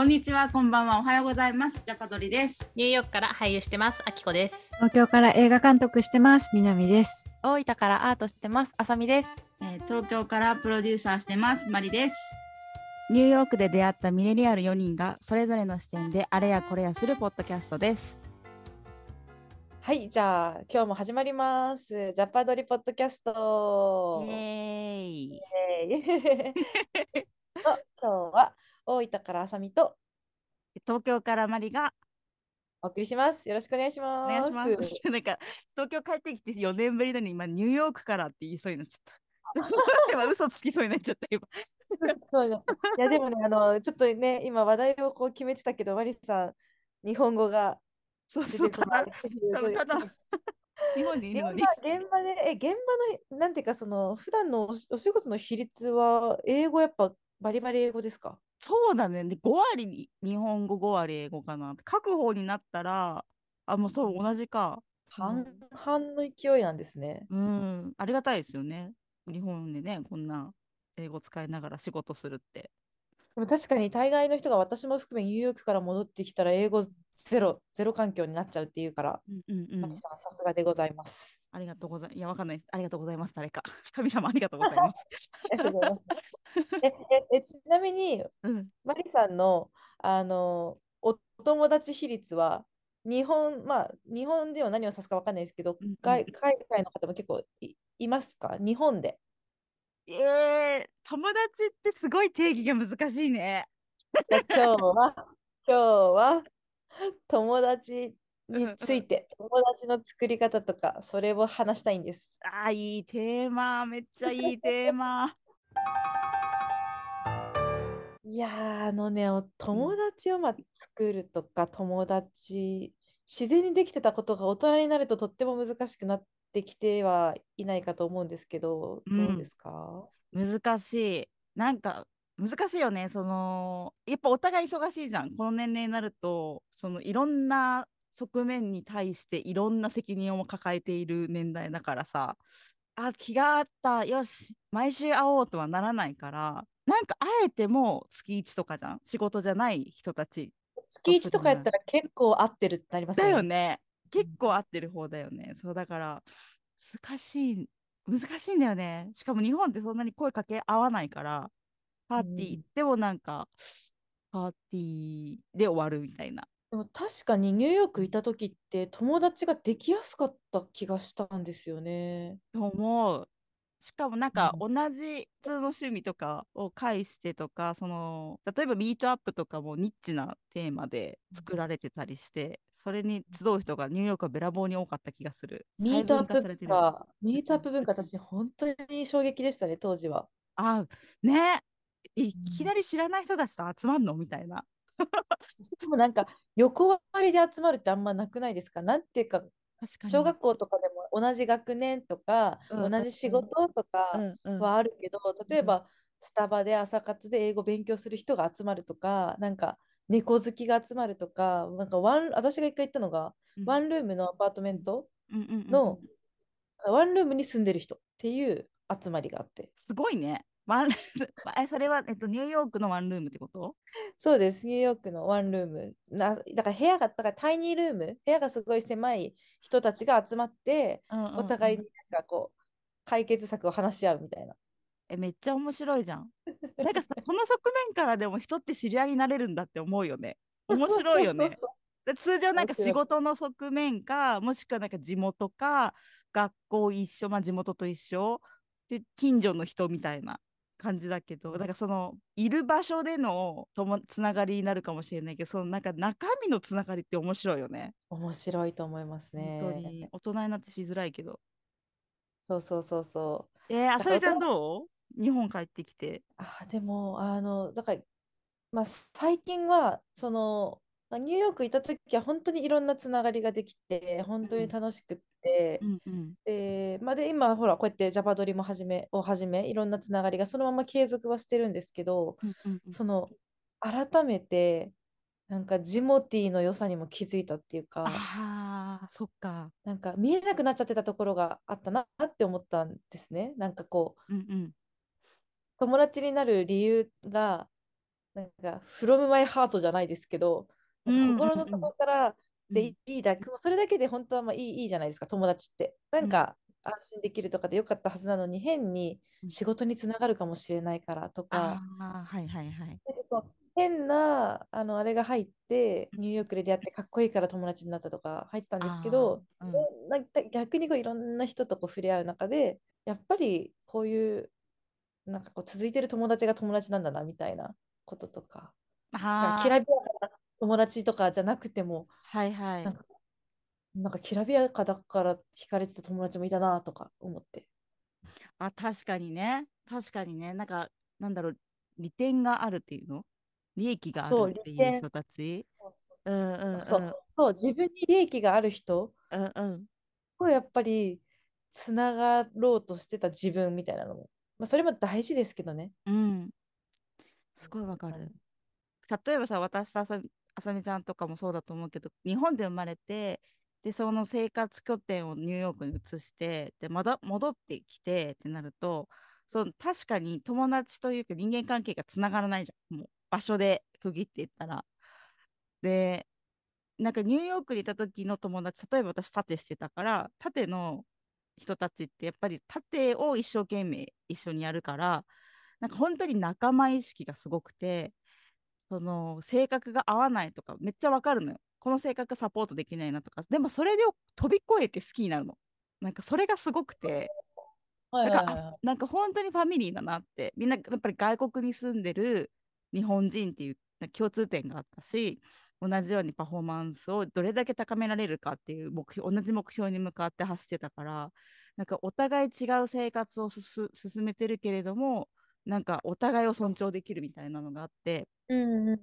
こんにちは、こんばんは、おはようございます。ジャパドリです。ニューヨークから俳優してます。あきこです。東京から映画監督してます。南です。大分からアートしてます。あさみです。えー東京からプロデューサーしてます、マリです。ニューヨークで出会ったミレニアル4人がそれぞれの視点であれやこれやするポッドキャストです。はい、じゃあ今日も始まります。ジャパドリポッドキャスト。イエーイ。イエーイ と今日は大分からあさみと東京からマリがお送りします。よろしくお願いしおます。願いします。なんか東京帰ってきて4年ぶりなのに今ニューヨークからって言いそうになっちゃった。今嘘つきそうになっちゃった今。そうじゃんいやでもね、あのちょっとね、今話題をこう決めてたけど、マリさん、日本語がそうそうただただただ日本にいるのに。現場現場で、え、現場の、なんていうか、その、普段のおしお仕事の比率は、英語やっぱバリバリ英語ですか？そうだね。で、5割に日本語、5割英語かな。書く方になったら、あ、もうそう、同じか。半々の勢いなんですね。うん、ありがたいですよね。日本でね、こんな英語使いながら仕事するって。でも確かに大概の人が私も含めニューヨークから戻ってきたら英語ゼロ、ゼロ環境になっちゃうっていうから、うんうんうんさすがでございます。ありがとうございます。いや、わかんないです。ありがとうございます。誰か。神様、ありがとうございます。えええちなみに、うん、マリさんの、あのお友達比率は日本、まあ、日本人は何を指すか分かんないですけど、うんうん外海外の方も結構い、いますか？日本で。えー、友達ってすごい定義が難しいね。今日は、今日は友達について、友達の作り方とか、それを話したいんです。あー、いいテーマ。めっちゃいいテーマ。いやー、あのね、お友達をまあ作るとか、友達、自然にできてたことが大人になるととっても難しくなってきてはいないかと思うんですけど、うんどうですか？難しい。なんか難しいよね。そのやっぱお互い忙しいじゃん。この年齢になるとそのいろんな側面に対していろんな責任を抱えている年代だからさ。あ気があった。よし。毎週会おうとはならないから。なんか会えても月1とかじゃん？仕事じゃない人たち。月1とかやったら結構合ってるってなりますだよよね。結構合ってる方だよね。そうだから難しい。難しいんだよね。しかも日本ってそんなに声かけ合わないからパーティー行ってもなんか、パーティーで終わるみたいな。でも確かにニューヨークいた時って友達ができやすかった気がしたんですよね。と思う。しかもなんかう同じ普通の趣味とかを介してとかその例えばミートアップとかもニッチなテーマで作られてたりしてそれに集う人がニューヨークはべらぼうに多かった気がする。ミートアップ文化、ミートアップ文化、私本当に衝撃でしたね、当時は。あねいきなり知らない人たちと集まんの？みたいな。でもなんか横割りで集まるってあんまなくないですか？なんていうか、小学校とかでも同じ学年とか、うんうん同じ仕事とかうんうん。はあるけど、例えばスタバで朝活で英語勉強する人が集まるとか、なんか猫好きが集まるとか、なんかワン、私が一回行ったのが、ワンルームのアパートメントうんうんうんうん。の、ワンルームに住んでる人っていう集まりがあって。すごいね。ワン えそれは、えっと、ニューヨークのワンルームってこと？そうです、ニューヨークのワンルーム。なだから部屋が、だからタイニールーム、部屋がすごい狭い人たちが集まって、お互いになんかこう、解決策を話し合うみたいな。えめっちゃ面白いじゃん。なんかさ その側面からでも人って知り合いになれるんだって思うよね。面白いよね。通常なんか仕事の側面かもしくはなんか地元か学校一緒まあ地元と一緒で近所の人みたいな感じだけどなんかそのいる場所でのともつながりになるかもしれないけどそのなんか中身のつながりって面白いよね。面白いと思いますね。本当に大人になってしづらいけど。そうそうそうそう。えー、あさみちゃんどう？日本帰ってきて。あ、でも、あの、だから、まあ、最近は、その、まあニューヨークいた時は本当にいろんなつながりができて、本当に楽しくって、うんうんで、まあ、で、今、ほら、こうやってジャパドリもはじめ、をはじめ、いろんなつながりがそのまま継続はしてるんですけど、うんうんうんその、改めて、なんかジモティーの良さにも気づいたっていうか、ああ、そっか。なんか見えなくなっちゃってたところがあったなって思ったんですね。なんかこう、うんうん。友達になる理由が、なんか、from my heart じゃないですけど、心の底からでうん。いいだけ、もうそれだけで本当はまあいいいいじゃないですか、友達って。なんか安心できるとかでよかったはずなのに、変にうん。仕事につながるかもしれないからとか、はいはいはい。変なあのあれが入って、ニューヨークで出会ってかっこいいから友達になったとか入ってたんですけど、うん。なんか逆にこういろんな人とこう触れ合う中で、やっぱりこういうなんかこう続いてる友達が友達なんだなみたいなこととか、きらびや友達とかじゃなくても、はいはいなん。かなんかきらびやかだから惹かれてた友達もいたなとか思って。あ、確かにね。確かにね。なんか、なんだろう、利点があるっていうの？利益があるっていう人たち？そう自分に利益がある人うんうん。とやっぱりつながろうとしてた自分みたいなのも、まあ、それも大事ですけどね。うん。すごいわかる。例えばさ、私さみあさみちゃんとかもそうだと思うけど、日本で生まれて、で、その生活拠点をニューヨークに移して、で、まだ戻ってきてってなると、その確かに友達というか人間関係がつながらないじゃん。もう場所で区切っていったら。で、なんかニューヨークにいた時の友達、例えば私、縦してたから、縦の人たちってやっぱり縦を一生懸命一緒にやるから、なんか本当に仲間意識がすごくて、その性格が合わないとかめっちゃわかるのよ。この性格サポートできないなとか、でもそれを飛び越えて好きになるの。なんかそれがすごくて、はいだかなんか本当にファミリーだなって、みんなやっぱり外国に住んでる日本人っていう共通点があったし、同じようにパフォーマンスをどれだけ高められるかっていう目標、同じ目標に向かって走ってたから、なんかお互い違う生活をすす進めてるけれども、なんかお互いを尊重できるみたいなのがあって、うんうんうんうん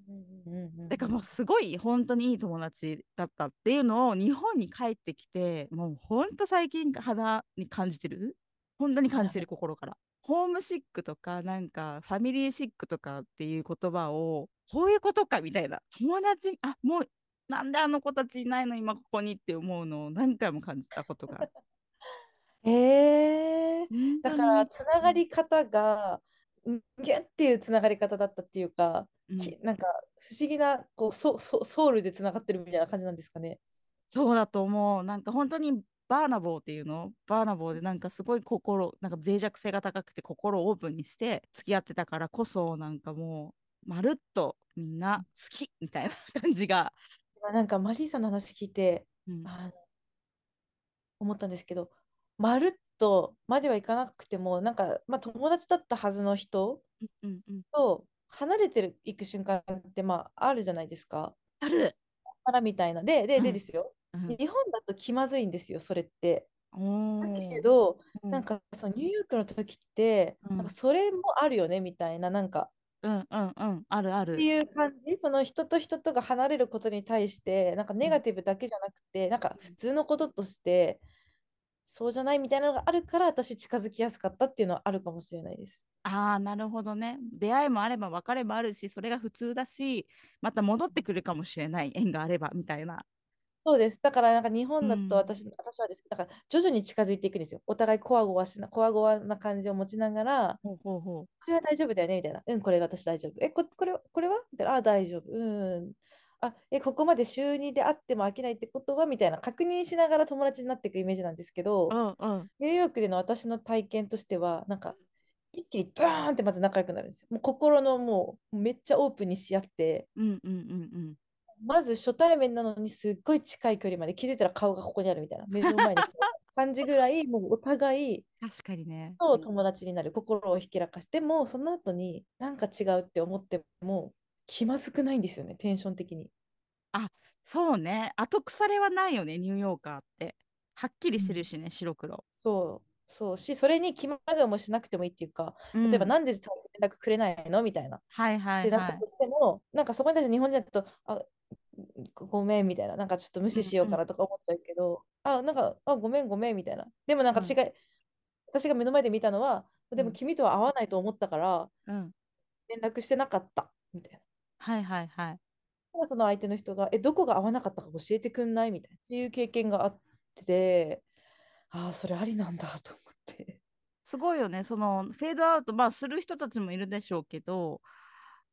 うんうんだからもうすごい本当にいい友達だったっていうのを日本に帰ってきてもう本当最近肌に感じてる？本当に感じてる心から。ホームシックとかなんかファミリーシックとかっていう言葉をこういうことかみたいな。友達あもうなんであの子たちいないの今ここにって思うのを何回も感じたことが。え。だからつながり方がんギュッっていうつながり方だったっていうか、うんきなんか不思議なこうソソソウルでつながってるみたいな感じなんですかね。そうだと思う。なんか本当にバーナボーっていうの？バーナボーでなんかすごい心、なんか脆弱性が高くて心をオープンにして付き合ってたからこそなんかもうまるっとみんな好きみたいな感じが。今なんかマリーさんの話聞いてうんあの思ったんですけどまるっとまではいかなくてもなんか、まあ、友達だったはずの人。と離れてるいく瞬間ってまああるじゃないですか。ある。からみたいな。で、で、でうんですよ。うん日本だと気まずいんですよ、それって。おだけーど、うんなんかそのニューヨークの時って、うんなんかそれもあるよねみたいな、なんかうんうんうん。あるあるって。いう感じ、その人と人とが離れることに対して、なんかネガティブだけじゃなくて、なんか普通のこととして、そうじゃないみたいなのがあるから、私近づきやすかったっていうのはあるかもしれないです。ああ、なるほどね。出会いもあれば別れもあるし、それが普通だし、また戻ってくるかもしれない縁があればみたいな。そうです。だからなんか日本だうんと私,、私はですだから徐々に近づいていくんですよ。お互いこわごわしな、こわごわな感じを持ちながら、ほうほうほう。これは大丈夫だよねみたいな。うん、これ私大丈夫。え、ここれこれは？みたいな。あ、大丈夫。うん。あ、え、ここまで週2であっても飽きないってことはみたいな。確認しながら友達になっていくイメージなんですけど、うんうん。ニューヨークでの私の体験としては、なんか、一気にドーンってまず仲良くなるんですよ。もう心のもうめっちゃオープンにし合って、うんうんうんうん。まず初対面なのにすっごい近い距離まで気づいたら顔がここにあるみたいな、目の前に 感じぐらい、もうお互い確かにね。と友達になる、心をひきらかしても、その後になんか違うって思っても気まずくないんですよね、テンション的に。そうね。後腐れはないよね、ニューヨーカーって。はっきりしてるしね、白黒。そう、そうし、それに気まずい思いしなくてもいいっていうか、例えば、うんなんで連絡くれないの？みたいな。はいはいはいなったと。しても、なんかそこに対して日本人だと、あ、ごごめんみたいな、なんかちょっと無視しようかなとか思っちゃうけど、あ、なんか、あ、ごめんごめんみたいな。でもなんかうん私が、目の前で見たのは、でうんも君とは会わないと思ったから、うん。連絡してなかったみたいな。はいはいはい。ただその相手の人が、え、どこが合わなかったか教えてくんない？みたいな。っていう経験があって、ああ、それありなんだと思って。すごいよね。そのフェードアウト、まあする人たちもいるでしょうけど、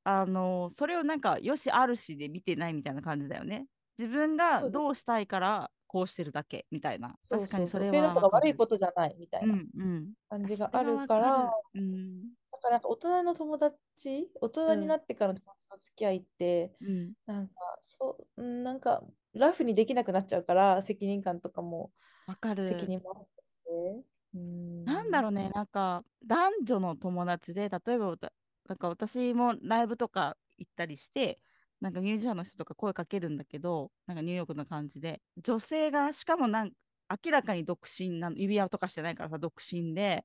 あのそれをなんかよしあるしで見てないみたいな感じだよね。自分がどうしたいからこうしてるだけみたいな。確かにそれフェードと。悪いことじゃないみたいなうんうん。感じそがあるかから、るうんだからなんか大人の友達、大人になってからの友達の付き合いって、うんなんかそう、うんなんかラフにできなくなっちゃうから、責任感とかもわかる。責任もあって。うんなんだろうね、なんか男女の友達で、例えばなんか私もライブとか行ったりして、なんかミュージシャンの人とか声かけるんだけど、なんかニューヨークの感じで、女性がしかもなん明らかに独身なの指輪とかしてないからさ、独身で、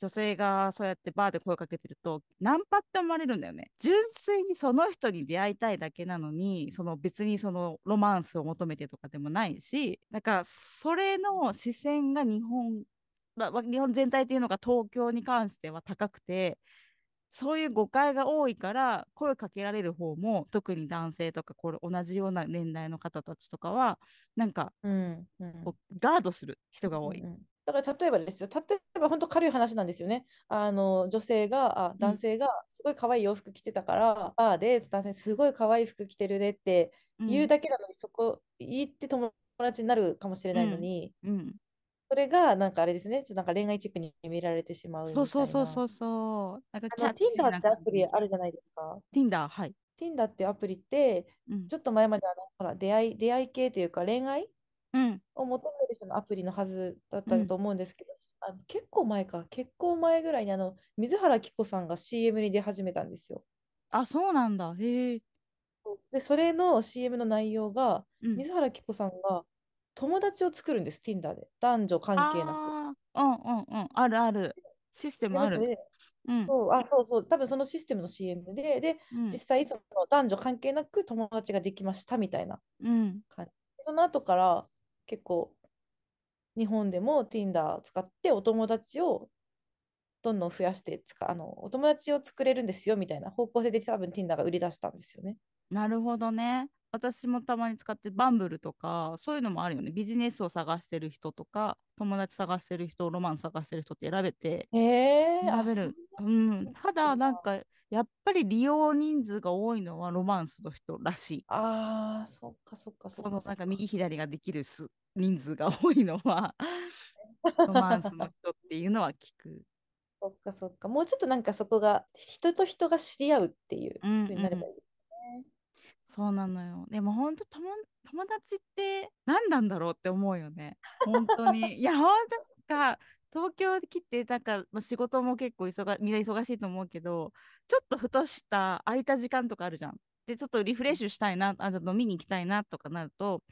女性がそうやってバーで声かけてると、ナンパって思われるんだよね。純粋にその人に出会いたいだけなのに、その別にそのロマンスを求めてとかでもないし、なんかそれの視線が日本まあ、日本全体っていうのが東京に関しては高くてそういう誤解が多いから声かけられる方も特に男性とかこれ同じような年代の方たちとかはなんかうんうん。こうガードする人が多い。うん。うんだから例えばですよ、例えば本当軽い話なんですよね。あの女性が、あ男性がすごい可愛い洋服着てたから、バーで男性すごい可愛い服着てるねって言うだけなのに、そこ言って友達になるかもしれないのに、うん、それがなんかあれですね、ちょっとなんか恋愛チックに見られてしまうみたいそうな。そうそうそうそう。なんかあのキャッチー Tinder なってアプリあるじゃないですか。Tinder はい。Tinder っていうアプリって、うんちょっと前まであのほら出会い出会い系というか恋愛うんを求める人のアプリのはずだったと思うんですけど、あの結構前か、結構前ぐらいにあの水原希子さんが CM に出始めたんですよ。あそうなんだ。へえ。で、それの CM の内容が、うん水原希子さんが友達を作るんです、Tinder で。男女関係なく。うんうんうん。あるある。システムある。でうんそうあそうそう、多分そのシステムの CM で、で、うん実際その男女関係なく友達ができましたみたいなうん感じ。その後から結構日本でも Tinder を使ってお友達をどんどん増やしてつかあのお友達を作れるんですよみたいな方向性で多分 Tinder が売り出したんですよね。なるほどね。私もたまに使ってバンブルとかそういうのもあるよね。ビジネスを探してる人とか友達探してる人ロマンス探してる人って選べてへえ選べる。うん、ただなんかやっぱり利用人数が多いのはロマンスの人らしい。ああ、そっかそっかそのなんか右左ができるす人数が多いのは ロマンスの人っていうのは聞く。そっかそっか。もうちょっとなんかそこが人と人が知り合うっていううん風になればいい。そうなのよ。でも本当友友達って何なんだろうって思うよね。本当に。いや本当か東京来てなんか仕事も結構忙みんな忙しいと思うけどちょっとふとした空いた時間とかあるじゃん。でちょっとリフレッシュしたいなあじゃ飲みに行きたいなとかなると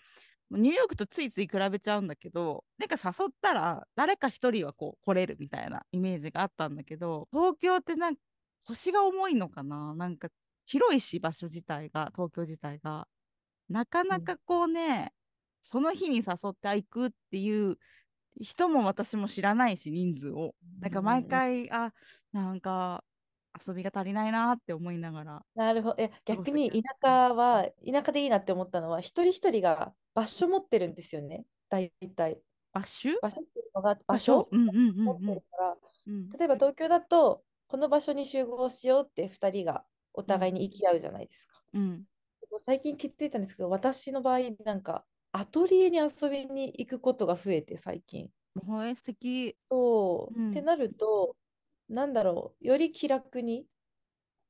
ニューヨークとついつい比べちゃうんだけどなんか誘ったら誰か一人はこう来れるみたいなイメージがあったんだけど東京ってなんか腰が重いのかななんか広いし場所自体が東京自体が。なかなかこうね、その日に誘ってあ行くっていう人も私も知らないし人数を。なんか毎回、あなんか遊びが足りないなって思いながら。なるほど。逆に田舎は、田舎でいいなって思ったのは、一人一人が場所持ってるんですよね。大体。場所？場所っていうのが場所？うんうんうん持ってうんるから、うん。例えば東京だと、この場所に集合しようって2人がお互いに行き合うじゃないですか。うん。最近気づいたんですけど、私の場合、なんかアトリエに遊びに行くことが増えて、最近。ほえ素敵。そう、うん。ってなると、なんだろう、より気楽に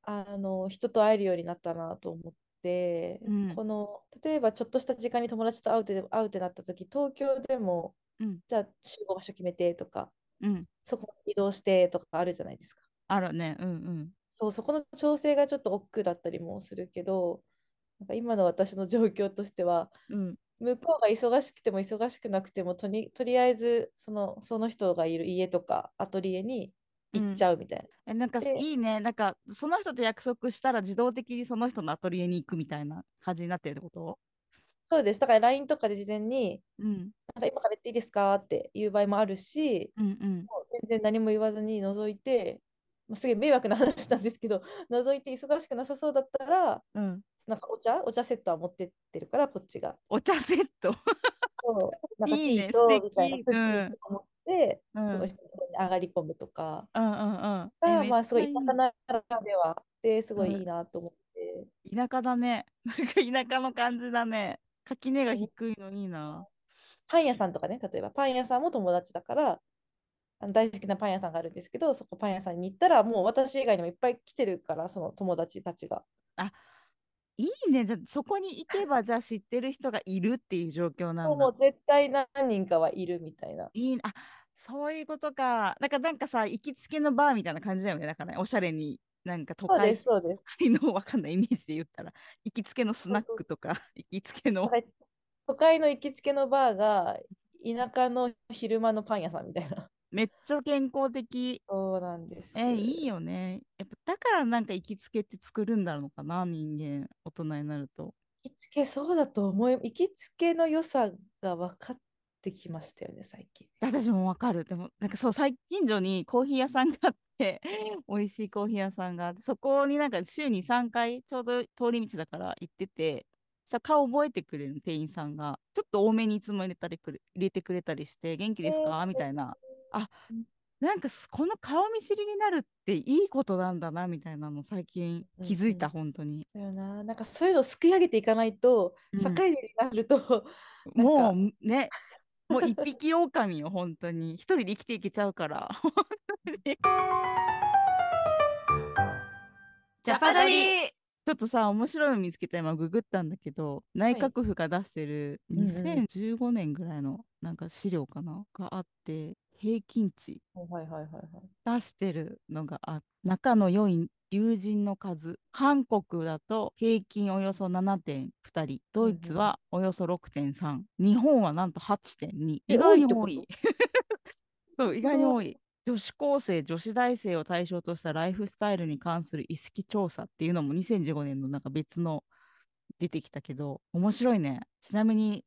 あの人と会えるようになったなと思って、うん。この例えばちょっとした時間に友達と会うって会うってなった時、東京でも、うん。じゃあ集合場所決めてとか、うん。そこに移動してとかあるじゃないですか。あるね。うんうんそう、そこの調整がちょっと億劫だったりもするけど、なんか今の私の状況としては、うん。向こうが忙しくても忙しくなくてもとに、とりあえずその、その人がいる家とかアトリエに行っちゃうみたいな。えなんかでいいね。なんかその人と約束したら自動的にその人のアトリエに行くみたいな感じになってるってこと？そうです。だから LINE とかで事前に、うん。なんか今から行っていいですか？っていう場合もあるし、うんうん。全然何も言わずに覗いて、まあ、すげえ迷惑な話なんですけど、覗いて忙しくなさそうだったら、うん。なんかお茶？お茶セットは持ってってるから、こっちが。お茶セット。そう。なんかティーとみたいなクッキうんーとか持って、うん。その人に上がり込むとか。うんうんうん。まあすごい田舎ならではてすごいいいなと思って。田舎だね。なんか田舎の感じだね。垣根が低いのいいな。パン屋さんとかね、例えば。パン屋さんも友達だから、大好きなパン屋さんがあるんですけど、そこパン屋さんに行ったら、もう私以外にもいっぱい来てるから、その友達たちが。いいね。そこに行けば、じゃあ知ってる人がいるっていう状況なんだもう。絶対何人かはいるみたいな。いいな。あ、そういうことか。なんか、なんかさ、行きつけのバーみたいな感じだよね。だからね、おしゃれに、なんか都会そうです。都会のわかんないイメージで言ったら、行きつけのスナックとか、行きつけの 都会の行きつけのバーが、田舎の昼間のパン屋さんみたいな。めっちゃ健康的。そうなんです。え、いいよね。やっぱだからなんか行きつけって作るんだろうかな、人間、大人になると。行きつけそうだと思い、行きつけの良さが分かってきましたよね、最近。私もわかる。でも、なんかそう、最近所にコーヒー屋さんがあって、美味しいコーヒー屋さんがあって、そこになんか週に3回、ちょうど通り道だから行ってて、さ、顔覚えてくれる店員さんが、ちょっと多めにいつも入れたりくれ入れてくれたりして、元気ですか？みたいな。あうん、なんかすこの顔見知りになるっていいことなんだな、みたいなの最近気づいた、うん本当に。だよな。なんかそういうのをすくい上げていかないと、うん社会人になると、もかうね、もう一匹狼よ、本当に。一人で生きていけちゃうから。ジャパドリちょっとさ、面白いの見つけた今ググったんだけど、内はい閣府が出してるうんうん2015年ぐらいのなんか資料かながあって、平均値。出してるのがあ仲の良い友人の数。韓国だと平均およそ7.2人、ドイツはおよそ6.3、日本はなんと8.2。え意外に多い。そう、意外に多い。女子高生、女子大生を対象としたライフスタイルに関する意識調査っていうのも2015年のなんか別の出てきたけど、面白いね。ちなみに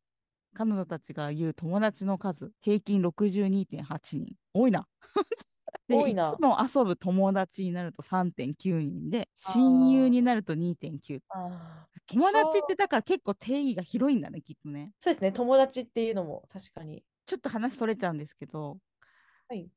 彼女たちが言う友達の数、平均62.8人。多いな。で多いないつも遊ぶ友達になると3.9人で、親友になると2.9。あー友達ってだから結構定義が広いんだね、きっとね。そうですね、友達っていうのも確かに。ちょっと話それちゃうんですけど、はい。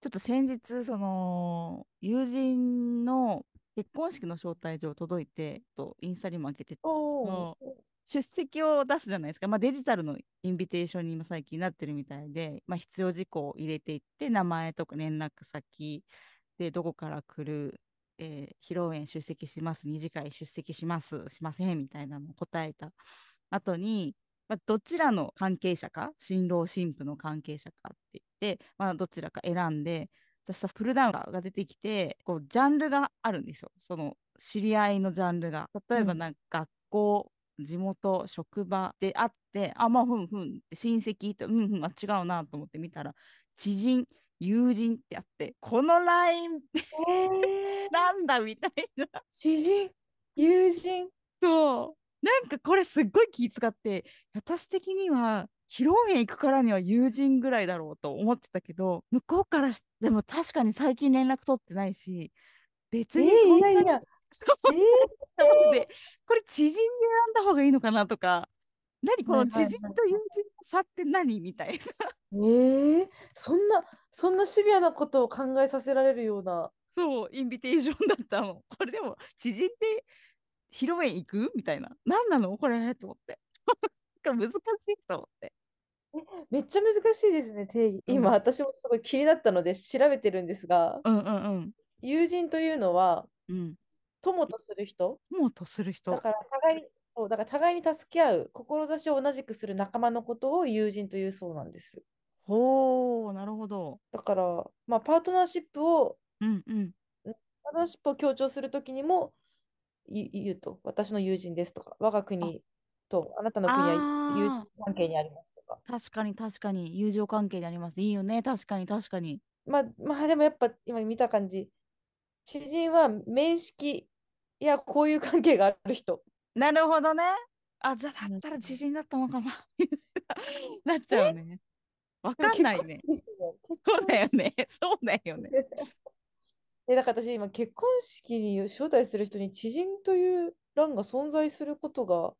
ちょっと先日、その、友人の結婚式の招待状届いて、とインスタにも開けて、おそー出席を出すじゃないですか。まあ、デジタルのインビテーションに今最近なってるみたいで、まあ、必要事項を入れていって、名前とか連絡先でどこから来る、えー披露宴出席します、二次会出席します、しませんみたいなのを答えた後に、まあ、どちらの関係者か、新郎新婦の関係者かって言って、まあ、どちらか選んで、そしたらプルダウンが出てきて、こうジャンルがあるんですよ。その知り合いのジャンルが。例えばうんなんか学校、地元、職場であって、あ、まあ、ふんふん、親戚と、うんふん、あ、違うなと思って見たら、知人、友人ってあって、このラインえー なんだみたいな。知人、友人。そう。なんかこれすっごい気遣って、私的には、披露宴行くからには友人ぐらいだろうと思ってたけど、向こうからしでも確かに最近連絡取ってないし、別えーにそんなに、いやいや、そうえと思って、これ知人で選んだ方がいいのかなとか、何この知人と友人の差って何みたいな。ー、えーそんな、そんなシビアなことを考えさせられるような。そう、インビテーションだったの。これでも、知人って披露宴行くみたいな。何なのこれと思って。難しいと思って。めっちゃ難しいですね、定義。うん今、私もすごい気になったので調べてるんですが、うんうんうん。友人というのは、うん。友とする人？もうとする人。だから互いに、そう、だから互いに助け合う、志を同じくする仲間のことを友人というそうなんです。ほう、なるほど。だから、まあ、パートナーシップを、うんうん。パートナーシップを強調するときにもい言うと、私の友人ですとか、我が国とあなたの国は友あ人関係にありますとか。確かに確かに友情関係にあります。いいよね。確かに確かに。まあ、まあ、でもやっぱ今見た感じ、知人は面識やこういう関係がある人。なるほどね。あ、じゃあだったらうん知人だったのかな。なっちゃうね。わかんないね。そうだよ結ね。そうだよね。えだから私今結婚式に招待する人に知人という欄が存在することが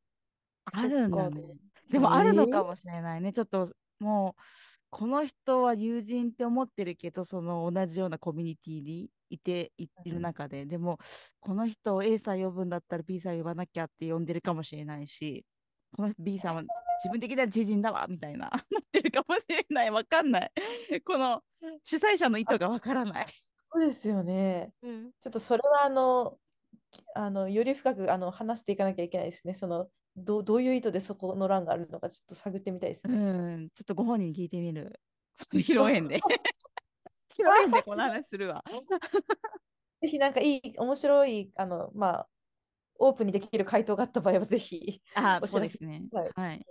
あるんだね。でもあるのえーかもしれないね。ちょっともう、この人は友人って思ってるけど、その同じようなコミュニティにいてい いる中で、でもこの人を A さん呼ぶんだったら B さん呼ばなきゃって呼んでるかもしれないしこの人 B さんは自分的には知人だわみたいな なってるかもしれないわかんないこの主催者の意図がわからない、そうですよね。うん、ちょっとそれはあの、あのより深くあの話していかなきゃいけないですね。そのどどういう意図でそこの欄があるのかちょっと探ってみたいですうね。ん、ちょっとご本人に聞いてみる。披露宴で。披露宴でこの話するわ。ぜひなんかいい、面白い、あの、まあ、オープンにできる回答があった場合はぜひ。あそうですね。はいはい。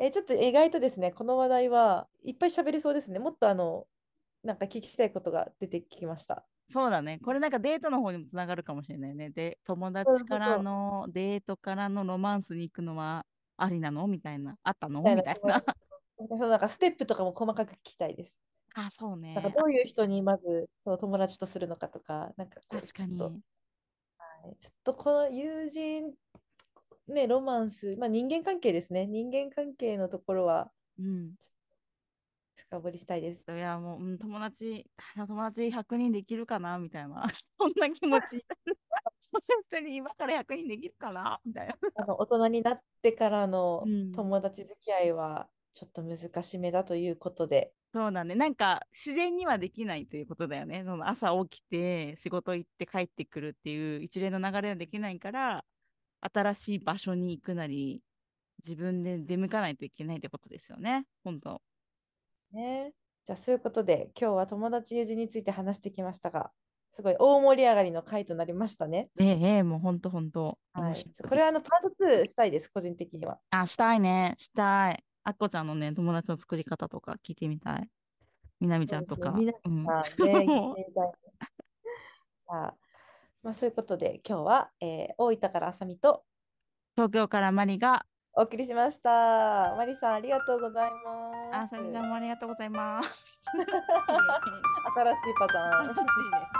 えーちょっと意外とですね、この話題はいっぱい喋れそうですね。もっとあの、なんか聞きたいことが出てきました。そうだね。これなんかデートの方にもつながるかもしれないね。で、友達からのデートからのロマンスに行くのはありなの？みたいな。あったの？みみたいな。そのなんかステップとかも細かく聞きたいです。あ、そうねなんか。どういう人にまずその友達とするのかとか、なんかこう確かちょっとに。はいちょっとこの友人、ね、ロマンス、まあ人間関係ですね。人間関係のところはうん。深掘りしたいです。いや、もう、うん、友達、あ 友達100人できるかな？みたいな。そんな気持ち。本当に今から100人できるかな？みたいな。あの大人になってからのうん友達付き合いはちょっと難しめだということで、そうだね。なんか自然にはできないということだよね。その朝起きて仕事行って帰ってくるっていう一連の流れはできないから、新しい場所に行くなり、自分で出向かないといけないってことですよね。本当。ね。じゃあそういうことで今日は友達友人について話してきましたが、すごい大盛り上がりの回となりましたね。ええええもう本当本当。はいこれはあのパート2したいです、個人的には。あ、したいね。したい。あっこちゃんのね、友達の作り方とか聞いてみたい。みなみちゃんとか。そうですねうんまあね、聞いてみたい。さあ、まあ、そういうことで今日は、えー大分からあさみと東京からマリが、お送りしました。マリさんありがとうございます。あさみちゃんもありがとうございます。新しいパターン。楽しいね。